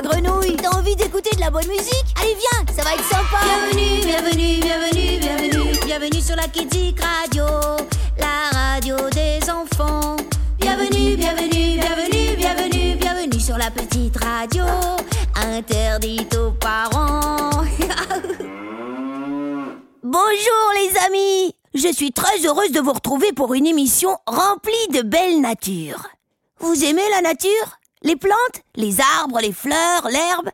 la grenouille. T'as envie d'écouter de la bonne musique? Allez viens, ça va être sympa. Bienvenue, bienvenue, bienvenue, bienvenue. Bienvenue sur la Kidzik Radio La radio des enfants. Bienvenue, bienvenue, bienvenue, bienvenue Bienvenue sur la petite radio. Interdite aux parents. Bonjour les amis. Je suis très heureuse de vous retrouver pour une émission remplie de belle nature. Vous aimez la nature? Les plantes Les arbres, les fleurs, l'herbe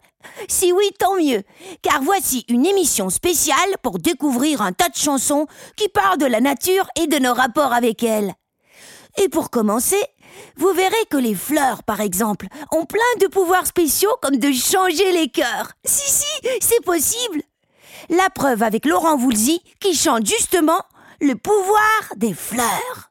Si oui, tant mieux, car voici une émission spéciale pour découvrir un tas de chansons qui parlent de la nature et de nos rapports avec elle. Et pour commencer, vous verrez que les fleurs, par exemple, ont plein de pouvoirs spéciaux comme de changer les cœurs. Si, si, c'est possible la preuve avec Laurent Voulzy qui chante justement le pouvoir des fleurs.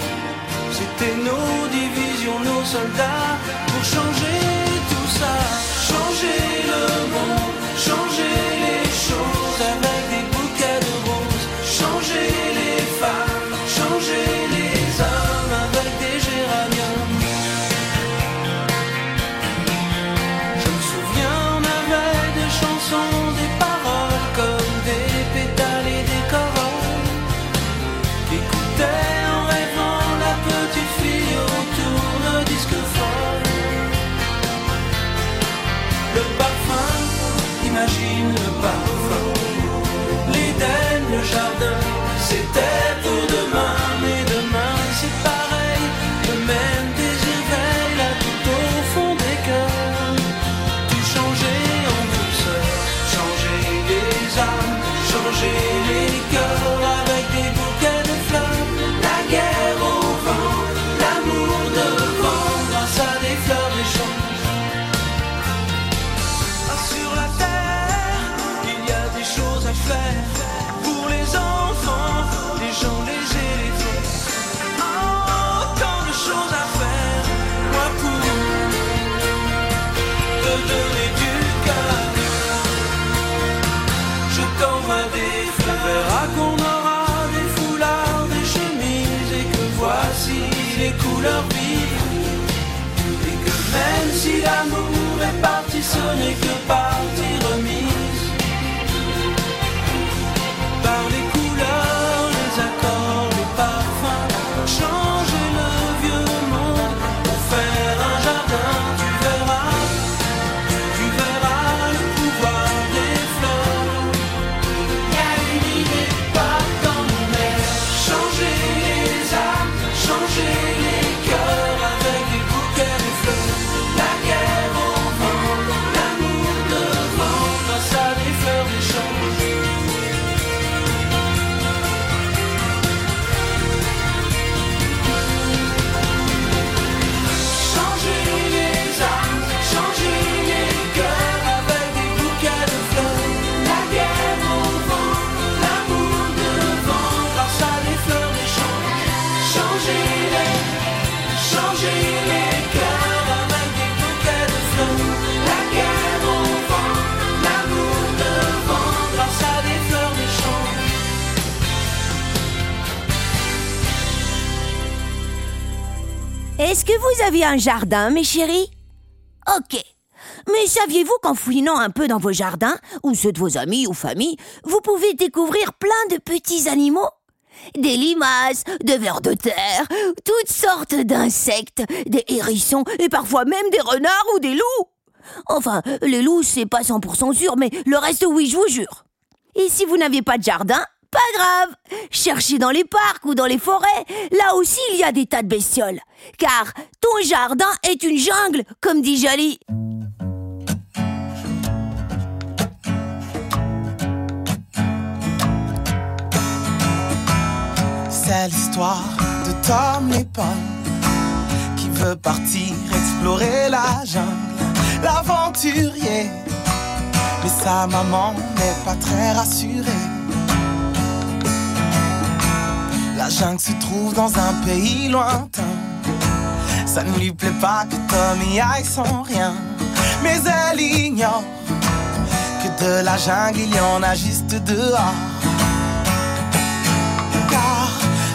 C'était nos divisions, nos soldats pour changer tout ça, changer les couleurs vives. Et que même si l'amour vous avez un jardin, mes chéris Ok. Mais saviez-vous qu'en fouinant un peu dans vos jardins, ou ceux de vos amis ou familles, vous pouvez découvrir plein de petits animaux? Des limaces, des vers de terre, toutes sortes d'insectes, des hérissons et parfois même des renards ou des loups. Enfin, les loups, c'est pas 100% sûr, mais le reste, oui, je vous jure. Et si vous n'avez pas de jardin, pas grave. Cherchez dans les parcs ou dans les forêts. Là aussi, il y a des tas de bestioles. Car ton jardin est une jungle, comme dit Jali. C'est l'histoire de Tom Lépine qui veut partir explorer la jungle, l'aventurier. Mais sa maman n'est pas très rassurée La jungle se trouve dans un pays lointain. Ça ne lui plaît pas que Tom y aille sans rien. Mais elle ignore que de la jungle il y en a juste dehors. Car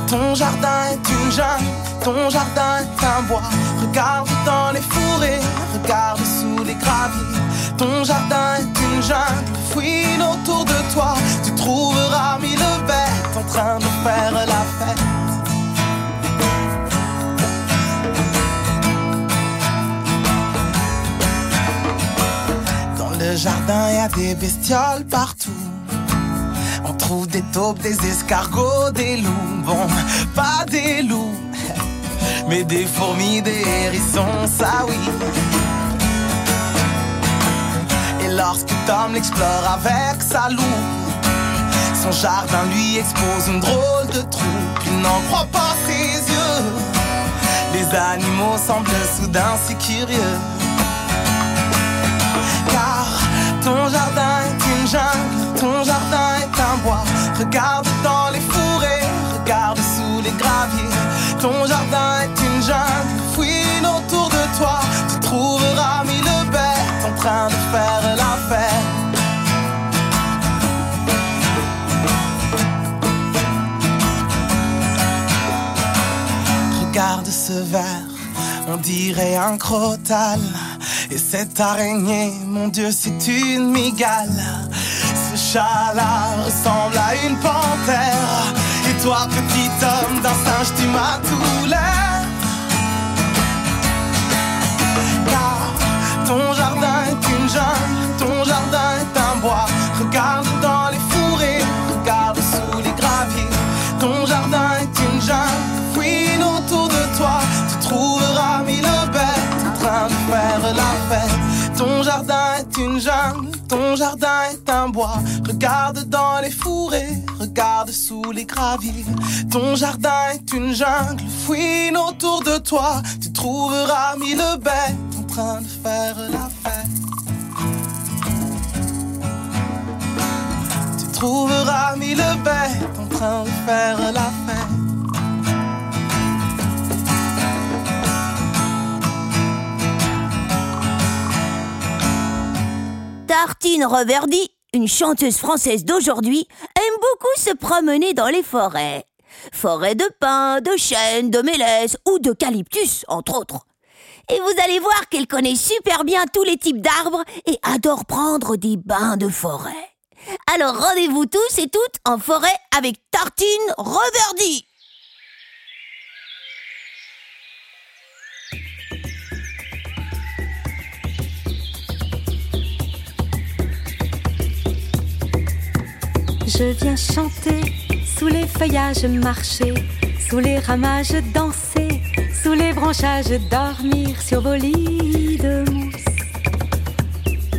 ton jardin est une jungle, ton jardin est un bois. Regarde dans les fourrés, regarde sous les graviers. Ton jardin est une jungle, fouine autour de toi. Tu trouveras mille bêtes en train de faire la fête. Dans le jardin, y a des bestioles partout. On trouve des taupes, des escargots, des loups. Bon, pas des loups, mais des fourmis, des hérissons, ça oui. Et lorsque Tom l'explore avec sa loupe, son jardin lui expose une drôle de troupe. Il n'en croit pas ses yeux. Les animaux semblent soudain si curieux. Car ton jardin est une jungle, ton jardin est un bois. Regarde dans les fourrés, regarde sous les graviers. Ton jardin est dirait un crotal. Et cette araignée, mon Dieu, c'est une migale. Ce chat-là ressemble à une panthère. Et toi, petit homme d'un singe, tu m'as tout l'air. Car ton jardin est une jungle, ton jardin est un bois. Regarde ton jardin est un bois. Regarde dans les fourrés, regarde sous les graviers. Ton jardin est une jungle, fouine autour de toi. Tu trouveras mille bêtes en train de faire la fête. Tu trouveras mille bêtes en train de faire la fête. Tartine Reverdy, une chanteuse française d'aujourd'hui, aime beaucoup se promener dans les forêts. Forêts de pins, de chênes, de mélèzes ou d'eucalyptus, entre autres. Et vous allez voir qu'elle connaît super bien tous les types d'arbres et adore prendre des bains de forêt. Alors rendez-vous tous et toutes en forêt avec Tartine Reverdy. Je viens chanter, sous les feuillages marcher, sous les ramages danser, sous les branchages dormir sur vos lits de mousse.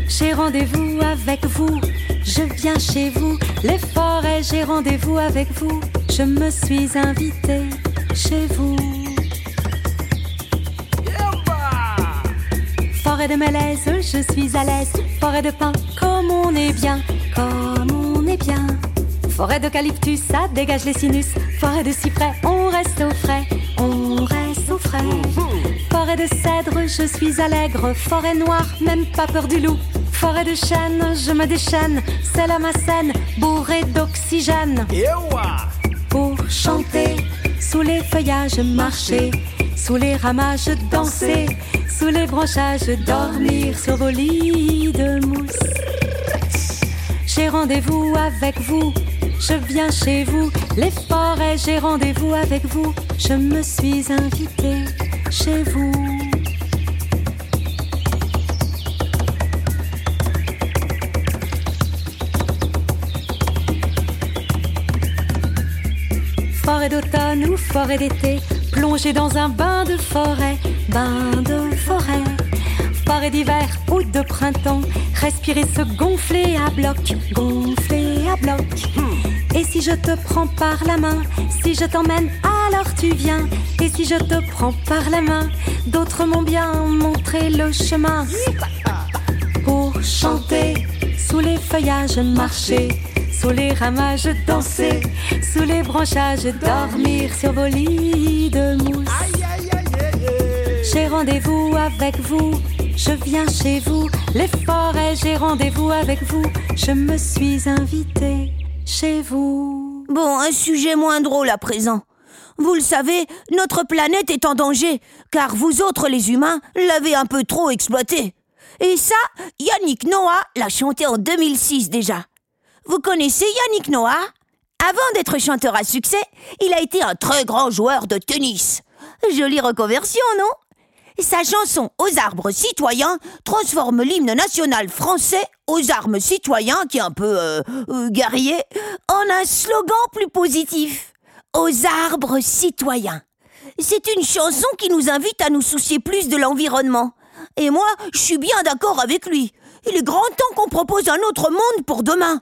J'ai rendez-vous avec vous, je viens chez vous, les forêts, j'ai rendez-vous avec vous, je me suis invitée chez vous. Forêt de mélèze, je suis à l'aise, forêt de pin, comme on est bien, comme on est bien. Forêt d'eucalyptus, ça dégage les sinus. Forêt de cyprès, on reste au frais, on reste au frais. Forêt de cèdre, je suis allègre. Forêt noire, même pas peur du loup. Forêt de chêne, je me déchaîne. C'est là ma scène, bourrée d'oxygène. Pour chanter, sous les feuillages marcher, sous les ramages danser, sous les branchages dormir sur vos lits de mousse. J'ai rendez-vous avec vous, je viens chez vous, les forêts, j'ai rendez-vous avec vous, je me suis invitée chez vous. Forêt d'automne ou forêt d'été, plongée dans un bain de forêt, bain de forêt. Forêt d'hiver ou de printemps, respirer se gonfler à bloc, gonfler à bloc. Et si je te prends par la main, si je t'emmène, alors tu viens. Et si je te prends par la main, d'autres m'ont bien montré le chemin. Pour chanter, sous les feuillages, marcher. Sous les ramages, danser. Sous les branchages, dormir sur vos lits de mousse. J'ai rendez-vous avec vous. Je viens chez vous, les forêts, j'ai rendez-vous avec vous. Je me suis invitée chez vous. Bon, un sujet moins drôle à présent. Vous le savez, notre planète est en danger, car vous autres les humains l'avez un peu trop exploitée. Et ça, Yannick Noah l'a chanté en 2006 déjà. Vous connaissez Yannick Noah? Avant d'être chanteur à succès, il a été un très grand joueur de tennis. Jolie reconversion, non? Sa chanson Aux arbres citoyens transforme l'hymne national français aux armes citoyens, qui est un peu euh, euh, guerrier, en un slogan plus positif. Aux arbres citoyens. C'est une chanson qui nous invite à nous soucier plus de l'environnement. Et moi, je suis bien d'accord avec lui. Il est grand temps qu'on propose un autre monde pour demain.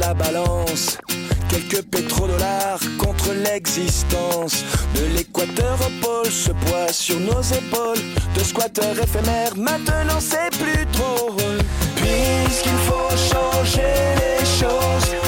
La balance. Quelques pétrodollars contre l'existence. De l'équateur au pôle, ce poids sur nos épaules. De squatteurs éphémères, maintenant c'est plus drôle. Puisqu'il faut changer les choses.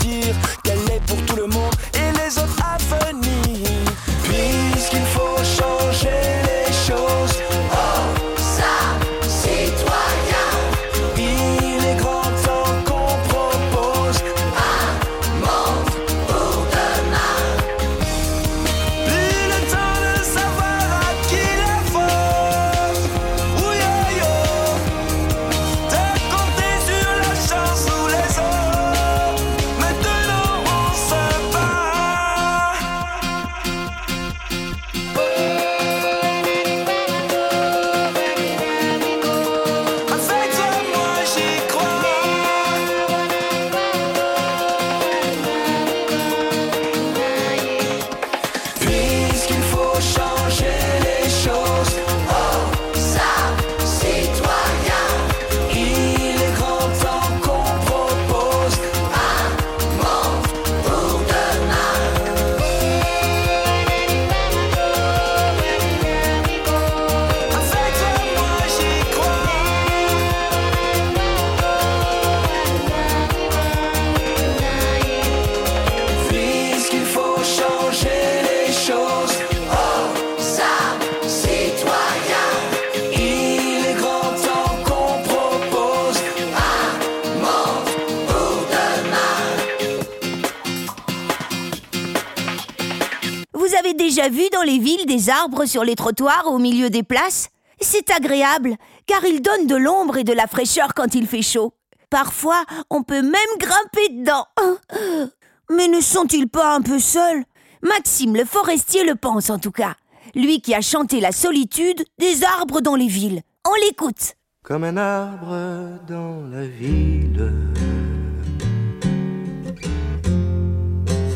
arbres sur les trottoirs au milieu des places? C'est agréable, car ils donnent de l'ombre et de la fraîcheur quand il fait chaud. Parfois, on peut même grimper dedans. Mais ne sont-ils pas un peu seuls? Maxime le forestier le pense en tout cas. Lui qui a chanté la solitude des arbres dans les villes. On l'écoute. comme un arbre dans la ville.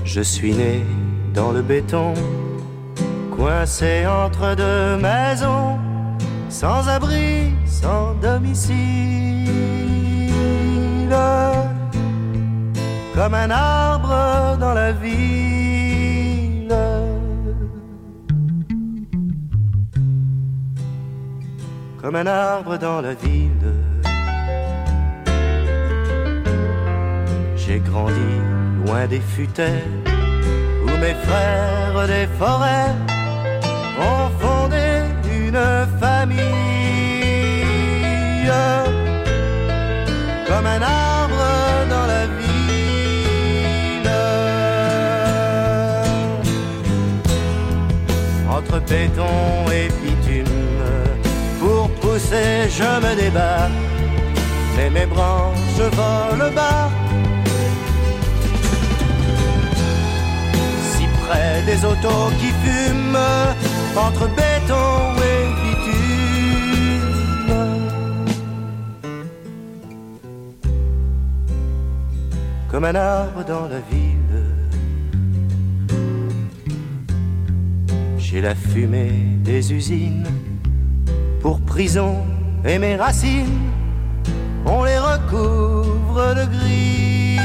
Je suis né dans le béton, coincé entre deux maisons, sans abri, sans domicile, comme un arbre dans la ville. Comme un arbre dans la ville. J'ai grandi loin des futaies où mes frères des forêts ont fondé une famille comme un arbre dans la ville. Entre béton et bitume, pour pousser, je me débat, mais mes branches volent bas. Si près des autos qui fument, entre béton et bitume. Comme un arbre dans la ville, j'ai la fumée des usines pour prison et mes racines, on les recouvre de gris.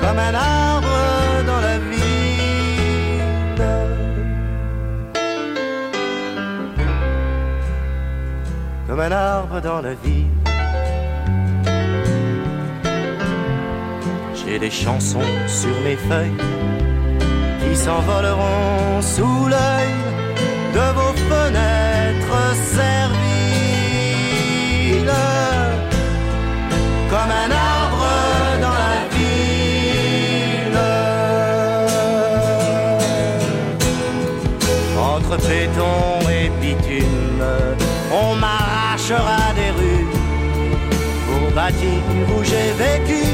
Comme un arbre Comme un arbre dans la ville. J'ai des chansons sur mes feuilles qui s'envoleront sous l'œil de vos fenêtres serviles. Comme un arbre dans la ville. Entre on m'arrachera des rues pour bâtir où j'ai vécu.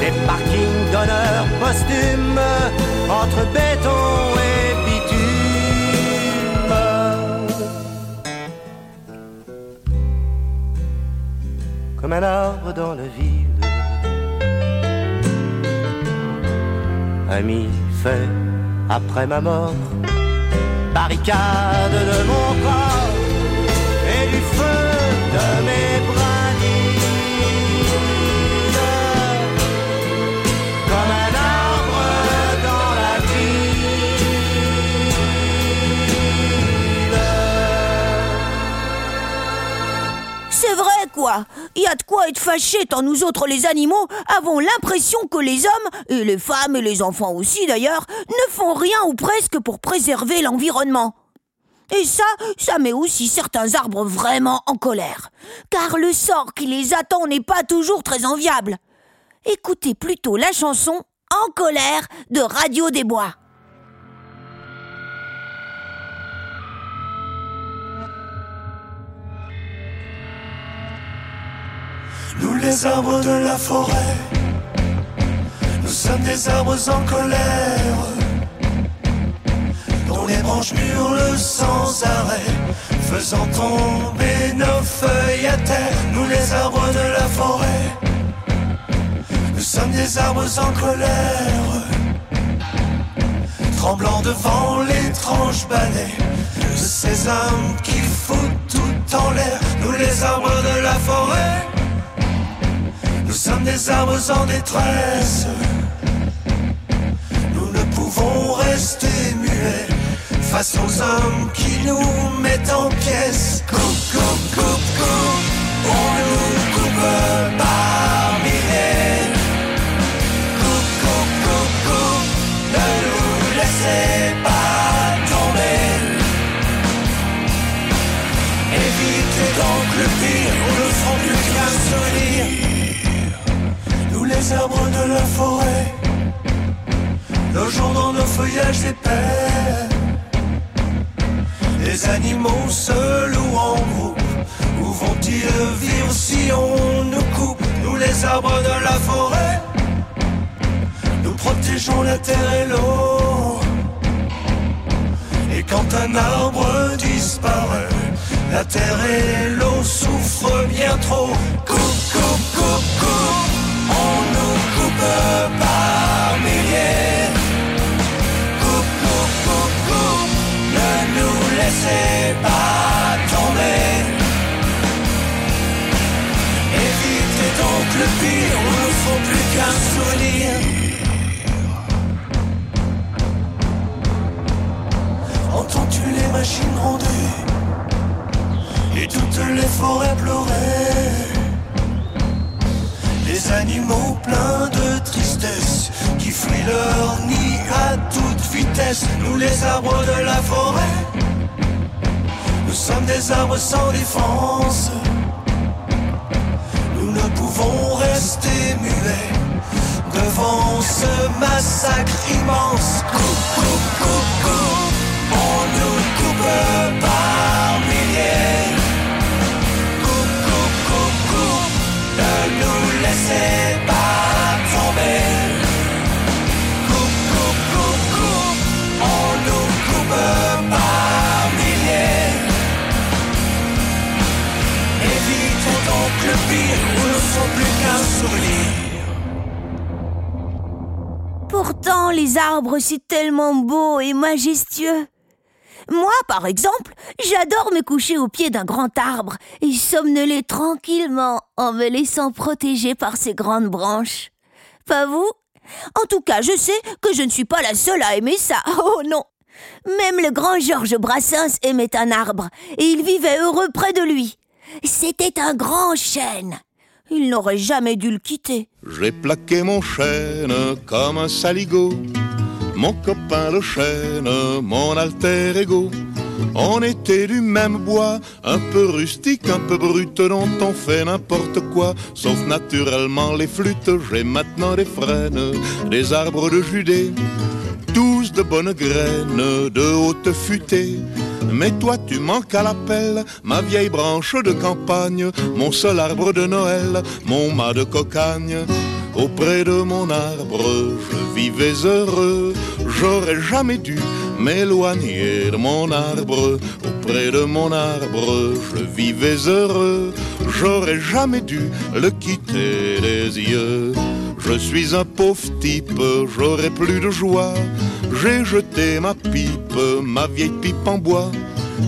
Des parkings d'honneur posthume entre béton et bitume. Comme un arbre dans la ville. Ami fait après ma mort, barricade de mon corps et du feu de mes brindilles. Comme un arbre dans la ville. C'est vrai, quoi. Il y a de être fâché tant nous autres les animaux avons l'impression que les hommes, et les femmes et les enfants aussi d'ailleurs, ne font rien ou presque pour préserver l'environnement. Et ça, ça met aussi certains arbres vraiment en colère. Car le sort qui les attend n'est pas toujours très enviable. Écoutez plutôt la chanson En colère de Radio des Bois. Nous les arbres de la forêt, nous sommes des arbres en colère, dont les branches hurlent sans arrêt, faisant tomber nos feuilles à terre. Nous les arbres de la forêt, nous sommes des arbres en colère, tremblant devant l'étrange balai de ces hommes qui foutent tout en l'air. Nous les arbres de la forêt. Sommes des arbres en détresse. Nous ne pouvons rester muets face aux hommes qui nous mettent en pièces. Coupe, coupe, coupe, coupe. On nous coupe par milliers. Coupe, coupe, coupe, coupe. Ne nous laissez pas tomber. Évitez donc le pire, ferons plus qu'un souvenir. Nous les arbres de la forêt, logeons dans nos feuillages épais. Les animaux se louent en groupe, où vont-ils vivre si on nous coupe? Nous les arbres de la forêt, nous protégeons la terre et l'eau. Et quand un arbre disparaît, la terre et l'eau souffrent bien trop. Coupe, coupe, par milliers. Coupe, coupe, ne nous laissez pas tomber. Évitez donc le pire, on ne faut plus qu'un souvenir. Entends-tu les machines gronder Et tout les forêts pleuraient. Les animaux pleins de tristesse qui fuient leur nid à toute vitesse. Nous les arbres de la forêt, nous sommes des arbres sans défense. Nous ne pouvons rester muets devant ce massacre immense. Coupe, coupe, coupe, coupe, on nous coupe par laissez pas tomber. Coupe, coupe, coupe, coupe, on nous coupe par milliers. Évitons donc le pire, nous ne sommes plus qu'un souvenir. Pourtant, les arbres, c'est tellement beau et majestueux. Moi, par exemple, j'adore me coucher au pied d'un grand arbre et somnoler tranquillement en me laissant protéger par ses grandes branches. Pas vous? En tout cas, je sais que je ne suis pas la seule à aimer ça. Oh non Même le grand Georges Brassens aimait un arbre et il vivait heureux près de lui. C'était un grand chêne. Il n'aurait jamais dû le quitter. J'ai plaqué mon chêne comme un saligot. Mon copain le chêne, mon alter ego. On était du même bois, un peu rustique, un peu brut, dont on fait n'importe quoi, sauf naturellement les flûtes. J'ai maintenant des frênes, des arbres de Judée, tous de bonnes graines, de haute futée. Mais toi tu manques à l'appel, ma vieille branche de campagne, mon seul arbre de Noël, mon mât de cocagne. Auprès de mon arbre, je vivais heureux, j'aurais jamais dû m'éloigner de mon arbre. Auprès de mon arbre, je vivais heureux, j'aurais jamais dû le quitter des yeux. Je suis un pauvre type, j'aurais plus de joie. J'ai jeté ma pipe, ma vieille pipe en bois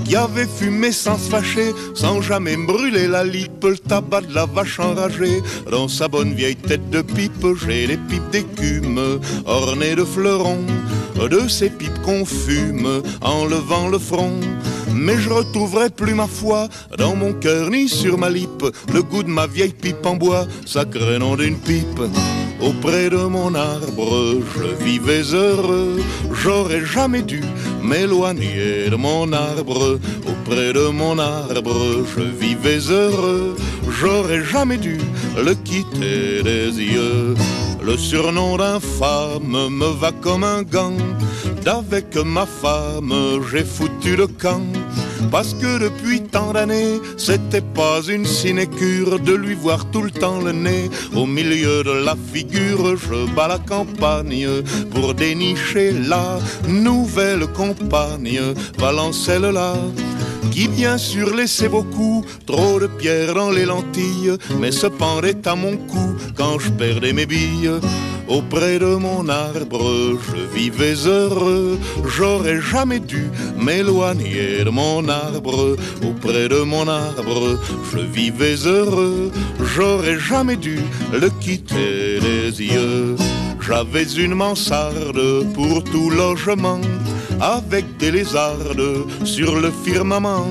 qui avait fumé sans se fâcher, sans jamais brûler la lippe, le tabac de la vache enragée. Dans sa bonne vieille tête de pipe, j'ai les pipes d'écume, ornées de fleurons, de ces pipes qu'on fume en levant le front. Mais je retrouverai plus ma foi dans mon cœur ni sur ma lippe, le goût de ma vieille pipe en bois, sacré nom d'une pipe. Auprès de mon arbre, je vivais heureux, j'aurais jamais dû m'éloigner de mon arbre. Auprès de mon arbre, je vivais heureux, j'aurais jamais dû le quitter des yeux. Le surnom d'infâme me va comme un gant. D'avec ma femme, j'ai foutu le camp. Parce que depuis tant d'années, c'était pas une sinécure de lui voir tout le temps le nez au milieu de la figure. Je bats la campagne pour dénicher la nouvelle compagne, Valencelle là qui bien sûr laissait beaucoup trop de pierres dans les lentilles, mais se pendait à mon cou quand je perdais mes billes. Auprès de mon arbre, je vivais heureux, j'aurais jamais dû m'éloigner de mon arbre. Auprès de mon arbre, je vivais heureux, j'aurais jamais dû le quitter des yeux. J'avais une mansarde pour tout logement, avec des lézardes sur le firmament.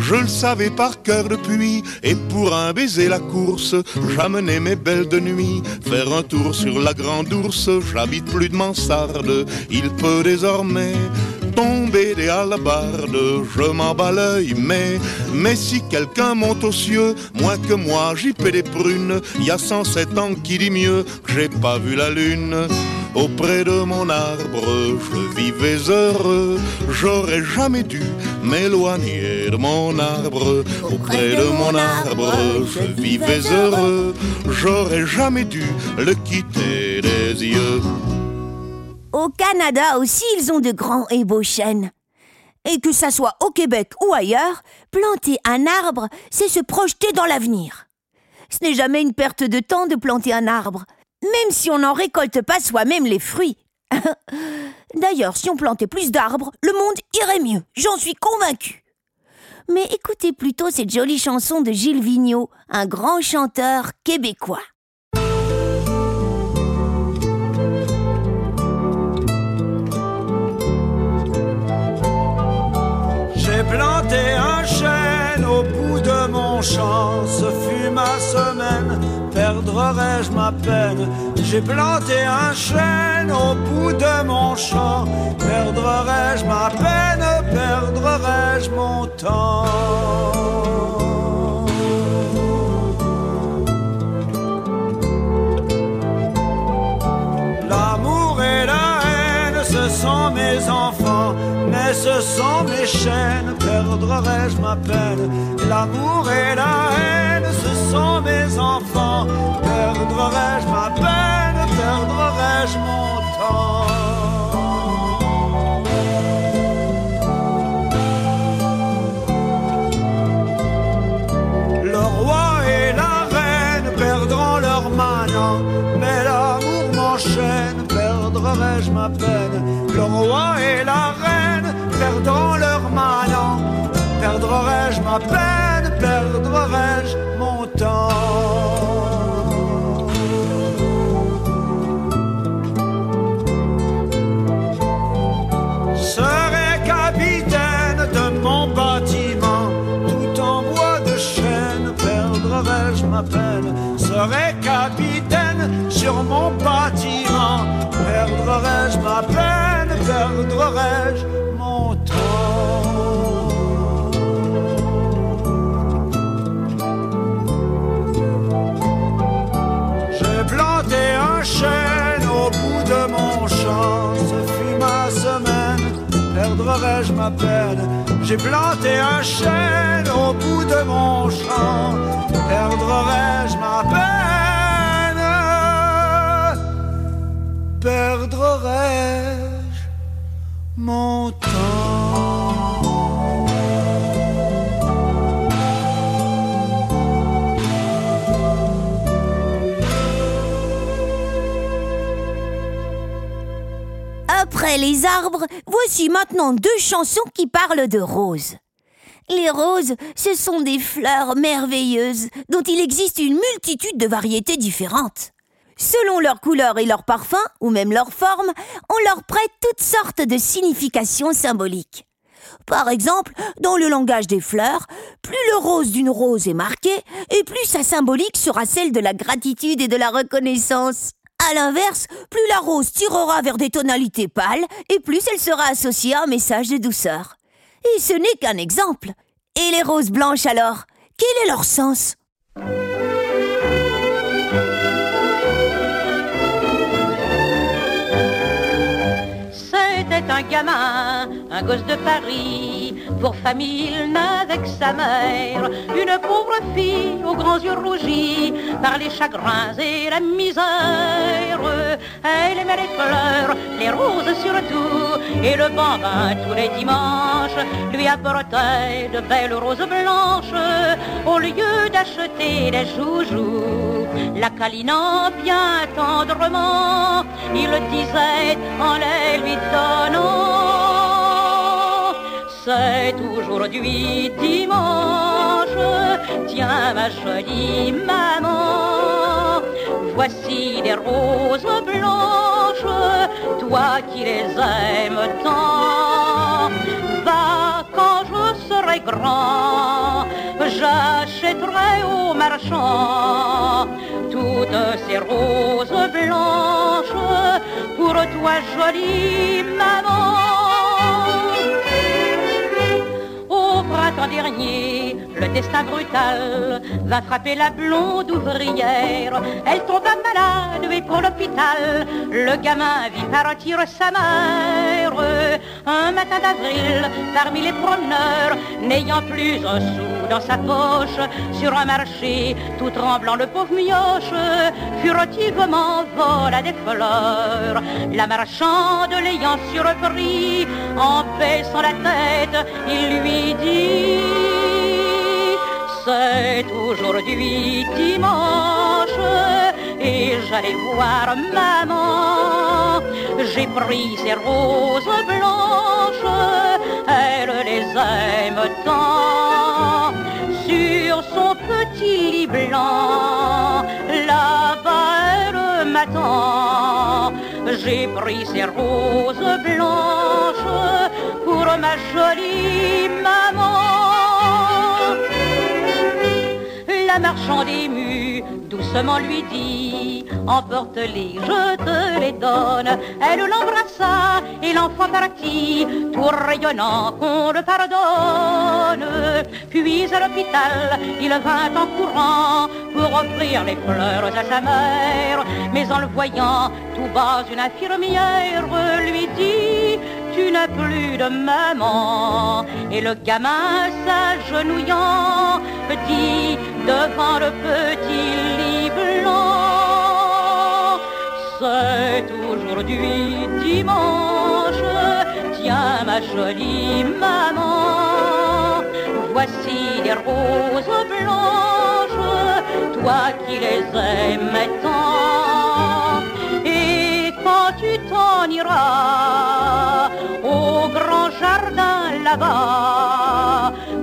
Je le savais par cœur depuis, et pour un baiser la course, j'amenais mes belles de nuit faire un tour sur la grande ours. J'habite plus de mansarde, il peut désormais tomber des alabardes, je m'en bats l'œil, mais, si quelqu'un monte aux cieux, moins que moi, j'y paie des prunes, y a 107 ans qui dit mieux, j'ai pas vu la lune. Auprès de mon arbre, je vivais heureux, j'aurais jamais dû m'éloigner de mon arbre. Auprès de mon arbre, je vivais heureux, j'aurais jamais dû le quitter des yeux. Au Canada aussi, ils ont de grands et beaux chênes. Et que ça soit au Québec ou ailleurs, planter un arbre, c'est se projeter dans l'avenir. Ce n'est jamais une perte de temps de planter un arbre, même si on n'en récolte pas soi-même les fruits. D'ailleurs, si on plantait plus d'arbres, le monde irait mieux, j'en suis convaincue. Mais écoutez plutôt cette jolie chanson de Gilles Vigneault, un grand chanteur québécois. Mon champ, ce fut ma semaine, perdrai-je ma peine? J'ai planté un chêne au bout de mon champ, perdrai-je ma peine, perdrai-je mon temps? Sont mes enfants, ce sont mes chaînes, perdrai-je ma peine? L'amour et la haine, ce sont mes enfants, perdrai-je ma peine, perdrai-je mon temps? Ma peine, perdrai-je mon temps. Serai capitaine de mon bâtiment, tout en bois de chêne, perdrai-je ma peine. Serai capitaine sur mon bâtiment, perdrai-je ma peine perdrai-je J'ai planté un chêne au bout de mon champ, perdrai-je ma peine? Perdrai-je mon Les arbres, voici maintenant deux chansons qui parlent de roses. Les roses, ce sont des fleurs merveilleuses dont il existe une multitude de variétés différentes. Selon leur couleur et leur parfum, ou même leur forme, on leur prête toutes sortes de significations symboliques. Par exemple, dans le langage des fleurs, plus le rose d'une rose est marqué, et plus sa symbolique sera celle de la gratitude et de la reconnaissance. À l'inverse, plus la rose tirera vers des tonalités pâles, et plus elle sera associée à un message de douceur. Et ce n'est qu'un exemple. Et les roses blanches alors? Quel est leur sens? Un gamin, un gosse de Paris. Pour famille, il n'a avec sa mère une pauvre fille aux grands yeux rougis par les chagrins et la misère. Elle aimait les fleurs, les roses surtout, et le bambin tous les dimanches lui apportait de belles roses blanches au lieu d'acheter des joujoux. La câlinant bien tendrement, il disait en les lui donnant. C'est aujourd'hui dimanche, tiens ma jolie maman, voici des roses blanches, toi qui les aimes tant. Serai grand, j'achèterai au marchand toutes ces roses blanches. Pour toi jolie maman dernier, le destin brutal va frapper la blonde ouvrière. Elle tomba malade et pour l'hôpital, le gamin vit partir sa mère. Un matin d'avril, parmi les promeneurs, n'ayant plus un sou dans sa poche, sur un marché, tout tremblant, le pauvre mioche furtivement vola des fleurs. La marchande l'ayant surpris, en baissant la tête, il lui dit c'est aujourd'hui dimanche et j'allais voir maman. J'ai pris ses roses blanches, elle les aime tant. Petit blanc, là-bas m'attend. J'ai pris ses roses blanches pour ma jolie maman. un marchand d'émus doucement lui dit Emporte-les, je te les donne. Elle l'embrassa et l'enfant partit, tout rayonnant qu'on le pardonne. Puis à l'hôpital, il vint en courant pour offrir les fleurs à sa mère. Mais en le voyant tout bas, une infirmière lui dit tu n'as plus de maman. Et le gamin s'agenouillant dit devant le petit lit blanc, c'est aujourd'hui dimanche, tiens ma jolie maman, voici des roses blanches, toi qui les aimais tant.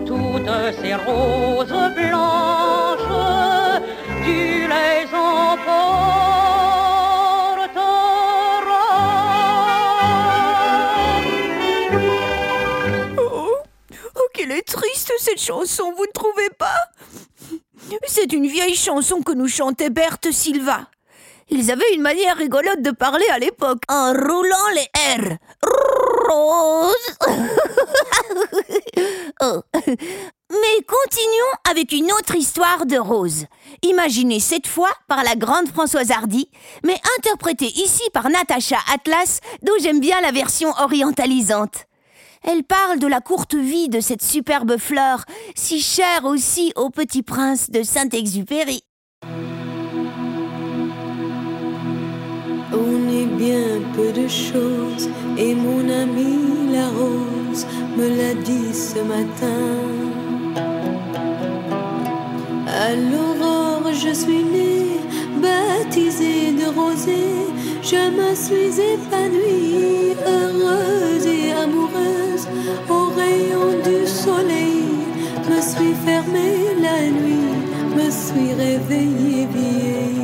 Toutes ces roses blanches, tu les emporteras. Oh, oh, qu'elle est triste cette chanson, vous ne trouvez pas? C'est une vieille chanson que nous chantait Berthe Silva. Ils avaient une manière rigolote de parler à l'époque, en roulant les R. Oh. Mais continuons avec une autre histoire de Rose. Imaginée cette fois par la grande Françoise Hardy, mais interprétée ici par Natacha Atlas, dont j'aime bien la version orientalisante. Elle parle de la courte vie de cette superbe fleur, si chère aussi au petit prince de Saint-Exupéry. Bien peu de choses et mon amie la rose me l'a dit ce matin. À l'aurore, je suis née, baptisée de rosée. Je me suis épanouie, heureuse et amoureuse. Au rayon du soleil, me suis fermée la nuit, me suis réveillée vieille.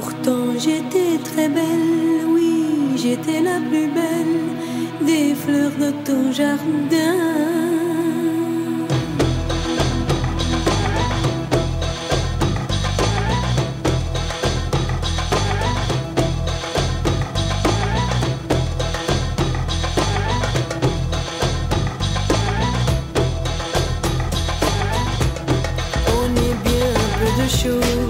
Pourtant j'étais très belle, oui, j'étais la plus belle des fleurs de ton jardin. On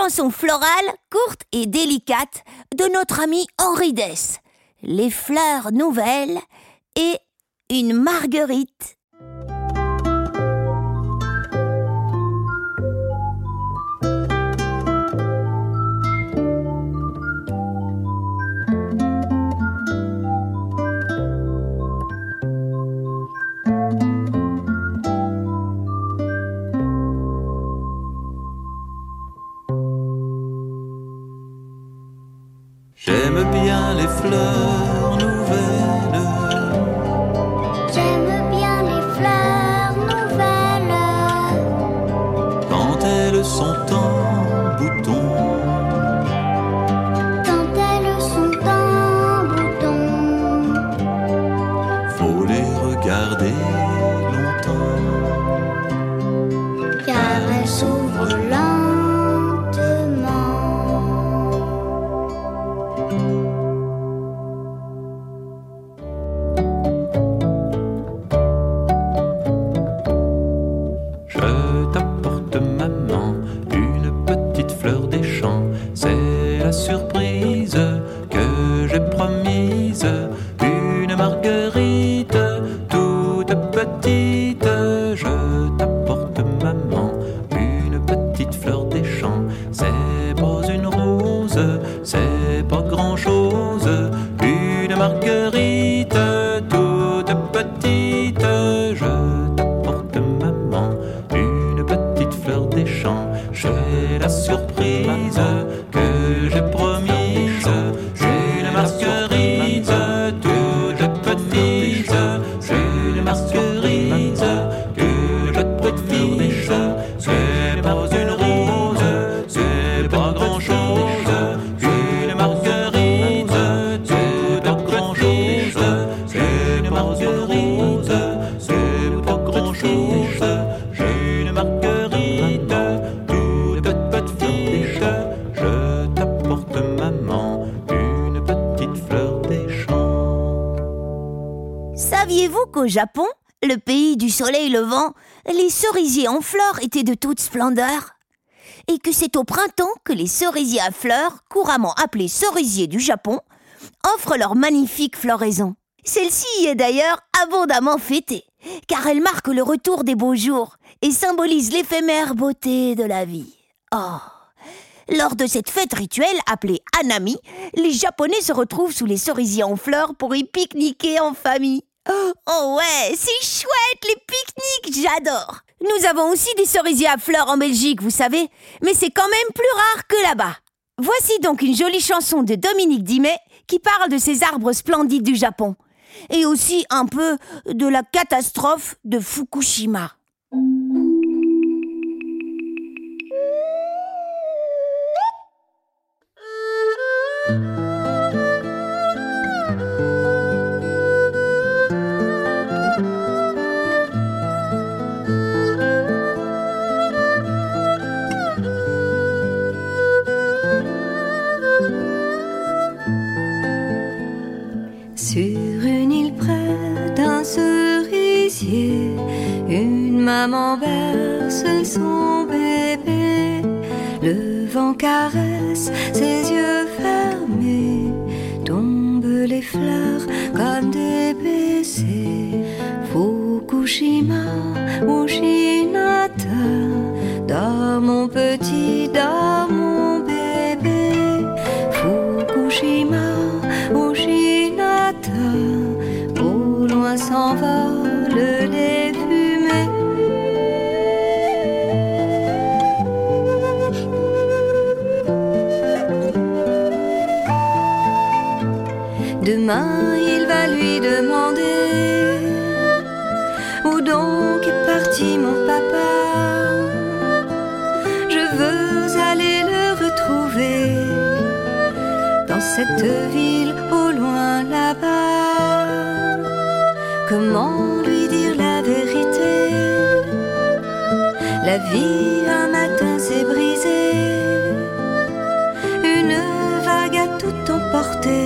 deux chansons florales, courtes et délicates, de notre ami Henri Dess. Les fleurs nouvelles et une marguerite. Bien soleil levant, les cerisiers en fleurs étaient de toute splendeur Et que c'est au printemps que les cerisiers à fleurs, couramment appelés cerisiers du Japon, offrent leur magnifique floraison. Celle-ci est d'ailleurs abondamment fêtée, car elle marque le retour des beaux jours et symbolise l'éphémère beauté de la vie. Oh lors de cette fête rituelle appelée Hanami, les Japonais se retrouvent sous les cerisiers en fleurs pour y pique-niquer en famille. Oh ouais, c'est chouette les pique-niques, j'adore. Nous avons aussi des cerisiers à fleurs en Belgique, vous savez, mais c'est quand même plus rare que là-bas. Voici donc une jolie chanson de Dominique Dimet qui parle de ces arbres splendides du Japon et aussi un peu de la catastrophe de Fukushima. Cette ville au loin là-bas Comment lui dire la vérité? La vie un matin s'est brisée Une vague a tout emporté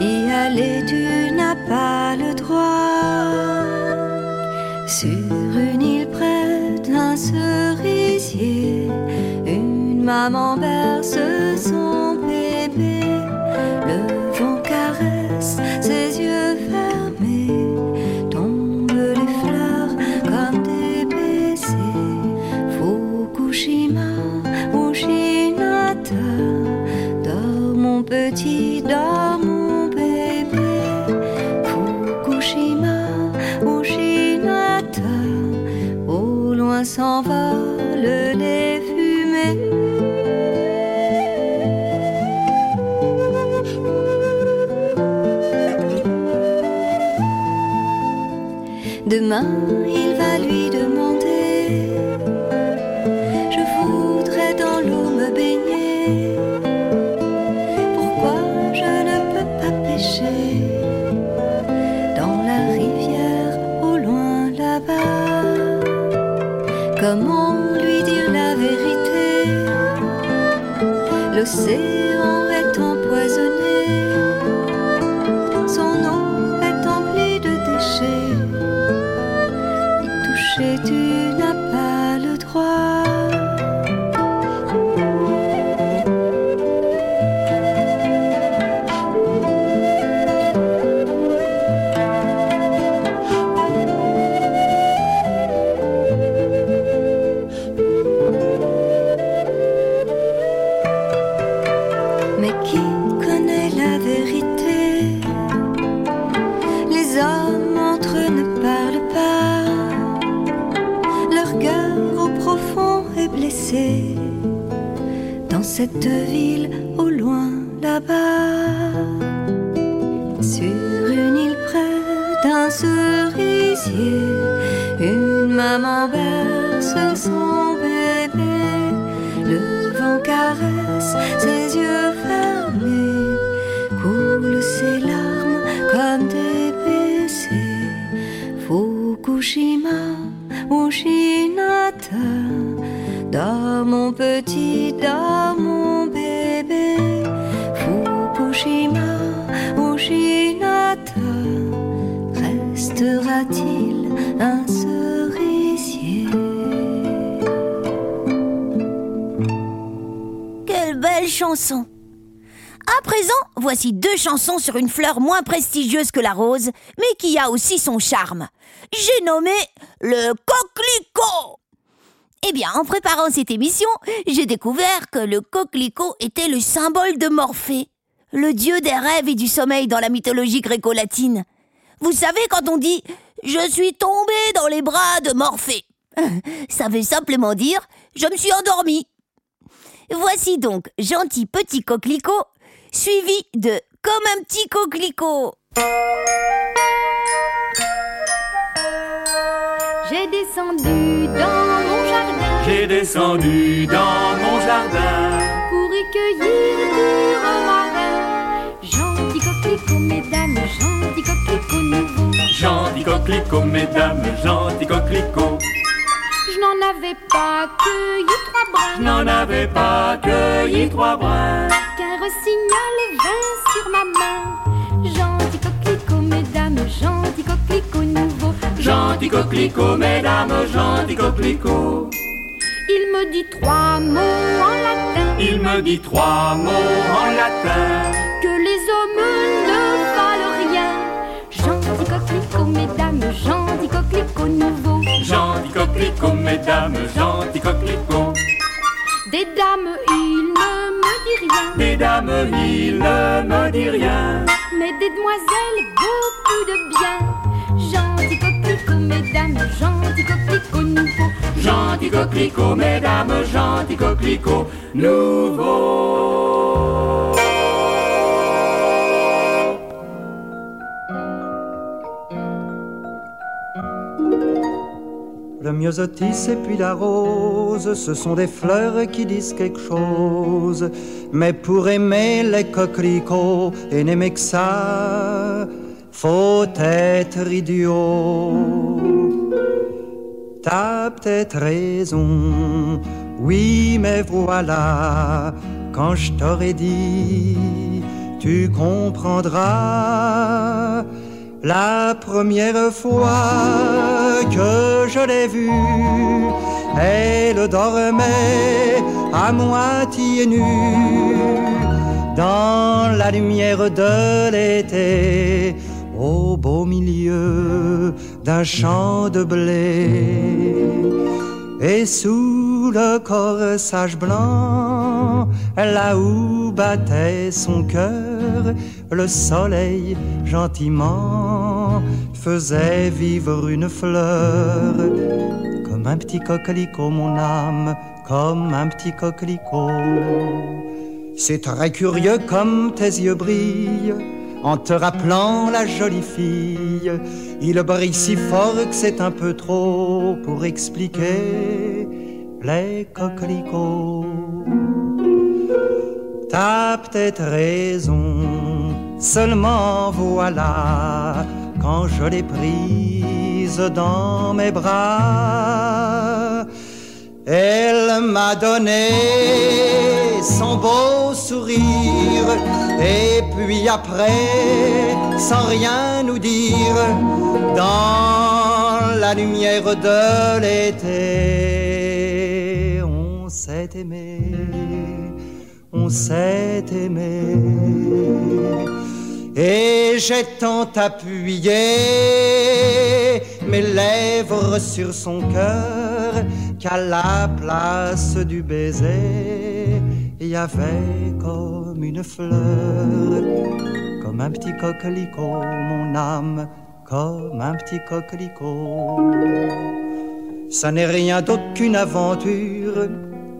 y aller, tu n'as pas le droit. Sur une île près d'un cerisier, Une maman berce son. Le Il va lui demander. Je voudrais dans l'eau me baigner. Pourquoi je ne peux pas pêcher dans la rivière au loin là-bas? Comment lui dire la vérité? L'océan Les hommes entre eux ne parlent pas. Leur cœur au profond est blessé. Dans cette ville au loin là-bas. Sur une île près d'un cerisier, une maman berce son bébé. Le vent caresse ses yeux fermés, coule ses larmes mon petit, dans mon bébé. Fukushima, Ushinata, restera-t-il un cerisier? Quelle belle chanson À présent, voici deux chansons sur une fleur moins prestigieuse que la rose, mais qui a aussi son charme. J'ai nommé le coquelicot. Eh bien, en préparant cette émission, j'ai découvert que le coquelicot était le symbole de Morphée, le dieu des rêves et du sommeil dans la mythologie gréco-latine. Vous savez quand on dit « je suis tombé dans les bras de Morphée », ça veut simplement dire « je me suis endormi ». Voici donc Gentil Petit Coquelicot, suivi de Comme un petit coquelicot. J'ai descendu dans J'ai descendu dans mon jardin pour y cueillir du romarin. Gentil coquelicot, mesdames, gentil coquelicot nouveau. Gentil coquelicot, mesdames, gentil coquelicot Je n'en avais pas cueilli trois brins. Je n'en avais pas cueilli trois brins Qu'un rossignol vint sur ma main. Gentil coquelicot, mesdames, gentil coquelicot nouveau. Gentil coquelicot, mesdames, gentil coquelicot Il me dit trois mots en latin. Il me dit trois mots en latin que les hommes ne valent rien. Gentil coquelicot, mesdames, gentil coquelicot nouveau. Gentil coquelicot, mesdames, gentil coquelicot Des dames, il ne me dit rien. Des dames, il ne me dit rien Mais des demoiselles, beaucoup de bien. Gentil coquelicot, mesdames, gentil coquelicot nouveau. Gentil coquelicot, mesdames, gentil coquelicot nouveau Le myosotis et puis la rose, ce sont des fleurs qui disent quelque chose. Mais pour aimer les coquelicots et n'aimer que ça, faut être idiot. T'as peut-être raison, oui, mais voilà, quand je t'aurais dit, tu comprendras. La première fois que je l'ai vue, Elle dormait à moitié nue dans la lumière de l'été au beau milieu d'un champ de blé. Et sous le corsage blanc, là où battait son cœur, le soleil gentiment faisait vivre une fleur. Comme un petit coquelicot, mon âme, comme un petit coquelicot. C'est très curieux comme tes yeux brillent en te rappelant la jolie fille. Il brille si fort que c'est un peu trop pour expliquer les coquelicots. T'as peut-être raison, seulement voilà, quand je l'ai prise dans mes bras, elle m'a donné son beau sourire et puis après, sans rien nous dire, dans la lumière de l'été, on s'est aimé, on s'est aimé. Et j'ai tant appuyé mes lèvres sur son cœur qu'à la place du baiser, il y avait comme une fleur, comme un petit coquelicot, mon âme, comme un petit coquelicot. Ça n'est rien d'autre qu'une aventure,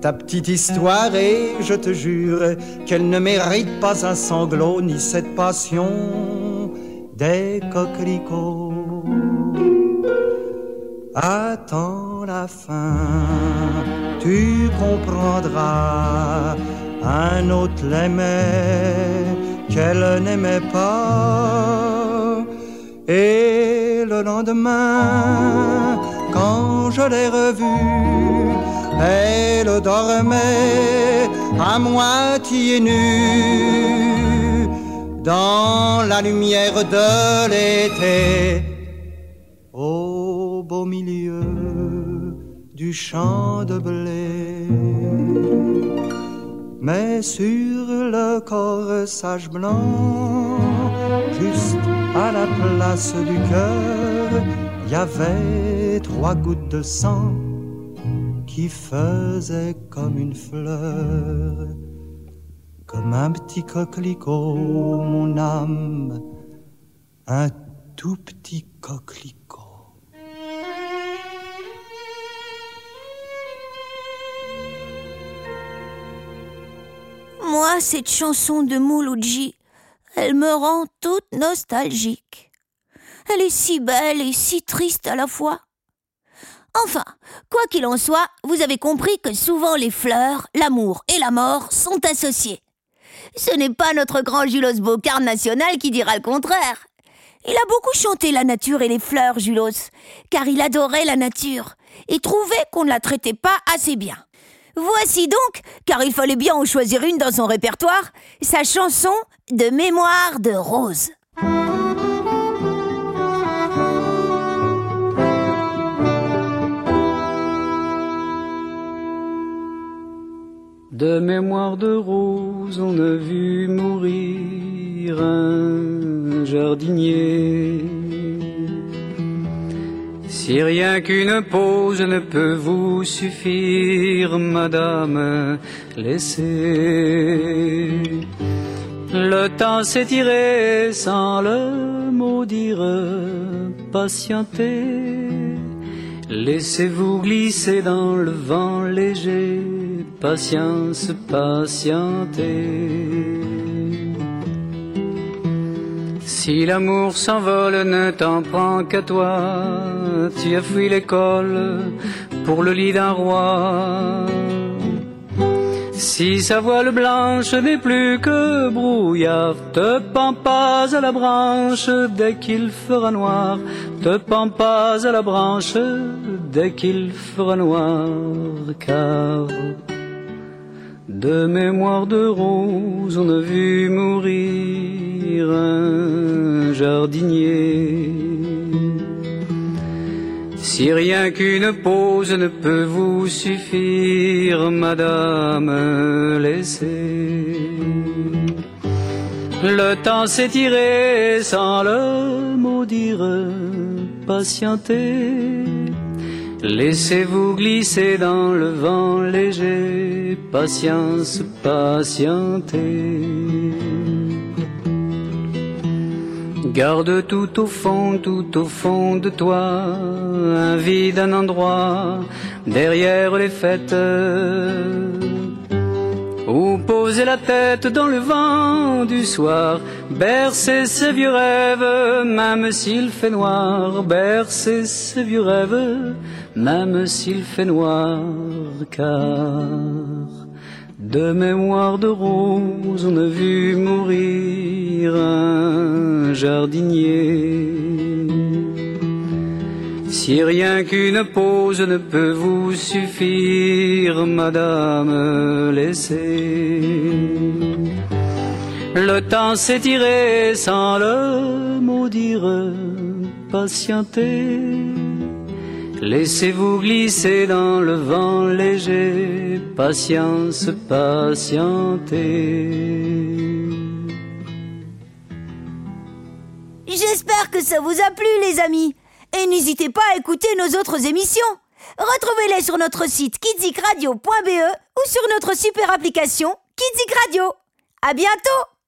ta petite histoire, et je te jure qu'elle ne mérite pas un sanglot ni cette passion des coquelicots. Attends la fin, tu comprendras. Un autre l'aimait, qu'elle n'aimait pas. Et le lendemain, quand je l'ai revue, elle dormait à moitié nue dans la lumière de l'été. Du champ de blé, mais sur le corsage blanc, juste à la place du cœur, il y avait trois gouttes de sang qui faisaient comme une fleur, comme un petit coquelicot, mon âme, un tout petit coquelicot. Moi, cette chanson de Mouloudji, elle me rend toute nostalgique. Elle est si belle et si triste à la fois. Enfin, quoi qu'il en soit, vous avez compris que souvent les fleurs, l'amour et la mort sont associés. Ce n'est pas notre grand Julos Bocard national qui dira le contraire. Il a beaucoup chanté la nature et les fleurs, Julos, car il adorait la nature et trouvait qu'on ne la traitait pas assez bien. Voici donc, car il fallait bien en choisir une dans son répertoire, sa chanson de mémoire de Rose. De mémoire de rose, on a vu mourir un jardinier. Si rien qu'une pause ne peut vous suffire, madame, laissez. Le temps s'étirer sans le mot dire, patientez. Laissez-vous glisser dans le vent léger, patience, patientez. Si l'amour s'envole, ne t'en prends qu'à toi. Tu as fui l'école pour le lit d'un roi. Si sa voile blanche n'est plus que brouillard, te pends pas à la branche dès qu'il fera noir. Te pends pas à la branche dès qu'il fera noir, car de mémoire de rose, on a vu mourir un jardinier. Si rien qu'une pause ne peut vous suffire, madame, laissez. Le temps s'étirer sans le maudire, patientez. Laissez-vous glisser dans le vent léger, patience, patientez. Garde tout au fond, tout au fond de toi, un vide, un endroit, derrière les fêtes, où poser la tête dans le vent du soir, bercer ses vieux rêves, même s'il fait noir, bercer ses vieux rêves, même s'il fait noir, car de mémoire de rose, on a vu mourir un jardinier. Si rien qu'une pause ne peut vous suffire, madame, laissez le temps s'étirer sans le maudire, patientez. Laissez-vous glisser dans le vent léger, patience, patientez. J'espère que ça vous a plu, les amis. Et n'hésitez pas à écouter nos autres émissions. Retrouvez-les sur notre site kidzikradio.be ou sur notre super application Kidzik Radio. À bientôt!